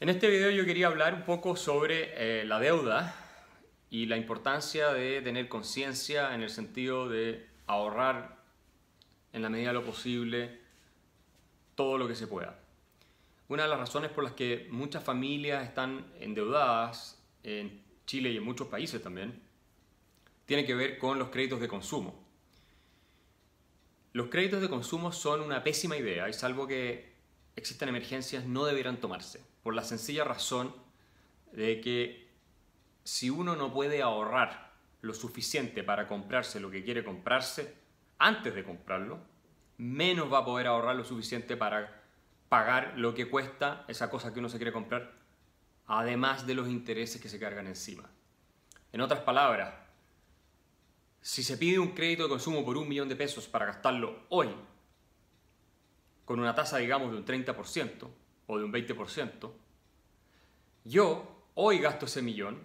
En este video yo quería hablar un poco sobre eh, la deuda y la importancia de tener conciencia en el sentido de ahorrar en la medida de lo posible todo lo que se pueda. Una de las razones por las que muchas familias están endeudadas en Chile y en muchos países también tiene que ver con los créditos de consumo. Los créditos de consumo son una pésima idea y salvo que existan emergencias no deberán tomarse por la sencilla razón de que si uno no puede ahorrar lo suficiente para comprarse lo que quiere comprarse antes de comprarlo, menos va a poder ahorrar lo suficiente para pagar lo que cuesta esa cosa que uno se quiere comprar, además de los intereses que se cargan encima. En otras palabras, si se pide un crédito de consumo por un millón de pesos para gastarlo hoy, con una tasa, digamos, de un 30%, o de un 20%, yo hoy gasto ese millón,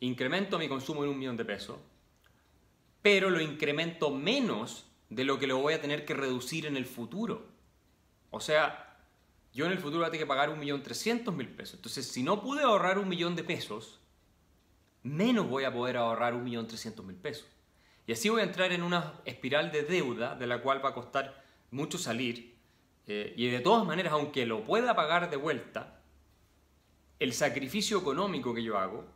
incremento mi consumo en un millón de pesos, pero lo incremento menos de lo que lo voy a tener que reducir en el futuro. O sea, yo en el futuro voy a tener que pagar un millón trescientos mil pesos. Entonces, si no pude ahorrar un millón de pesos, menos voy a poder ahorrar un millón trescientos mil pesos. Y así voy a entrar en una espiral de deuda de la cual va a costar mucho salir eh, y de todas maneras, aunque lo pueda pagar de vuelta, el sacrificio económico que yo hago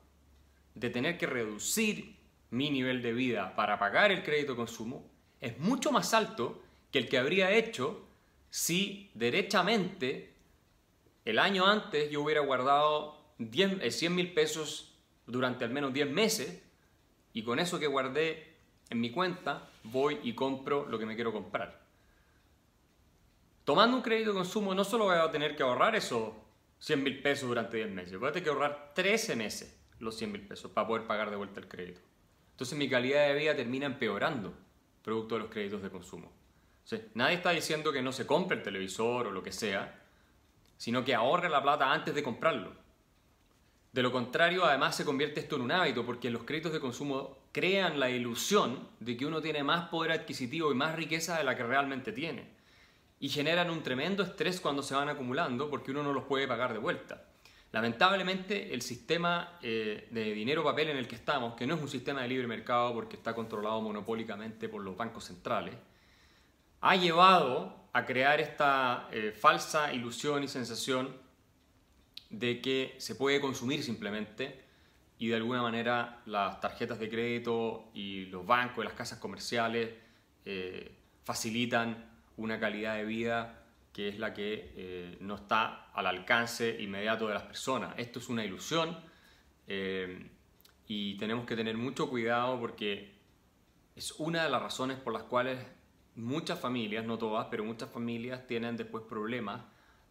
de tener que reducir mi nivel de vida para pagar el crédito de consumo es mucho más alto que el que habría hecho si derechamente el año antes yo hubiera guardado 100 eh, mil pesos durante al menos 10 meses y con eso que guardé en mi cuenta voy y compro lo que me quiero comprar. Tomando un crédito de consumo no solo voy a tener que ahorrar esos 100 mil pesos durante 10 meses, voy a tener que ahorrar 13 meses los 100 mil pesos para poder pagar de vuelta el crédito. Entonces mi calidad de vida termina empeorando producto de los créditos de consumo. nadie está diciendo que no se compre el televisor o lo que sea, sino que ahorre la plata antes de comprarlo. De lo contrario, además se convierte esto en un hábito porque los créditos de consumo crean la ilusión de que uno tiene más poder adquisitivo y más riqueza de la que realmente tiene y generan un tremendo estrés cuando se van acumulando porque uno no los puede pagar de vuelta. Lamentablemente el sistema eh, de dinero papel en el que estamos, que no es un sistema de libre mercado porque está controlado monopólicamente por los bancos centrales, ha llevado a crear esta eh, falsa ilusión y sensación de que se puede consumir simplemente y de alguna manera las tarjetas de crédito y los bancos y las casas comerciales eh, facilitan una calidad de vida que es la que eh, no está al alcance inmediato de las personas. Esto es una ilusión eh, y tenemos que tener mucho cuidado porque es una de las razones por las cuales muchas familias, no todas, pero muchas familias tienen después problemas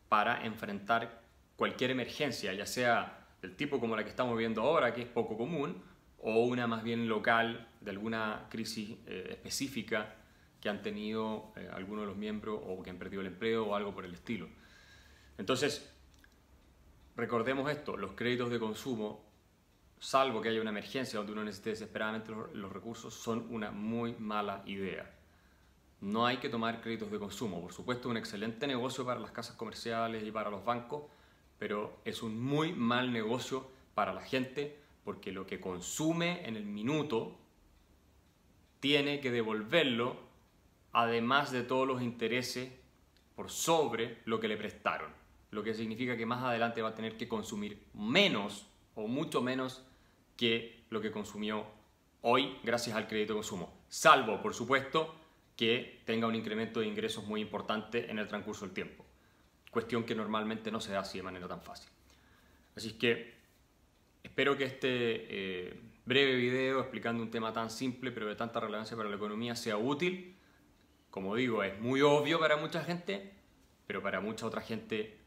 para enfrentar cualquier emergencia, ya sea del tipo como la que estamos viendo ahora, que es poco común, o una más bien local de alguna crisis eh, específica que han tenido eh, algunos de los miembros o que han perdido el empleo o algo por el estilo. Entonces, recordemos esto, los créditos de consumo, salvo que haya una emergencia donde uno necesite desesperadamente los, recursos, son una muy mala idea. No hay que tomar créditos de consumo. Por supuesto, un excelente negocio para las casas comerciales y para los bancos, pero es un muy mal negocio para la gente porque lo que consume en el minuto tiene que devolverlo además de todos los intereses por sobre lo que le prestaron. Lo que significa que más adelante va a tener que consumir menos o mucho menos que lo que consumió hoy gracias al crédito de consumo. Salvo, por supuesto, que tenga un incremento de ingresos muy importante en el transcurso del tiempo. Cuestión que normalmente no se da así de manera tan fácil. Así que espero que este eh, breve video explicando un tema tan simple pero de tanta relevancia para la economía sea útil como digo, es muy obvio para mucha gente, pero para mucha otra gente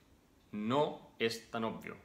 no es tan obvio.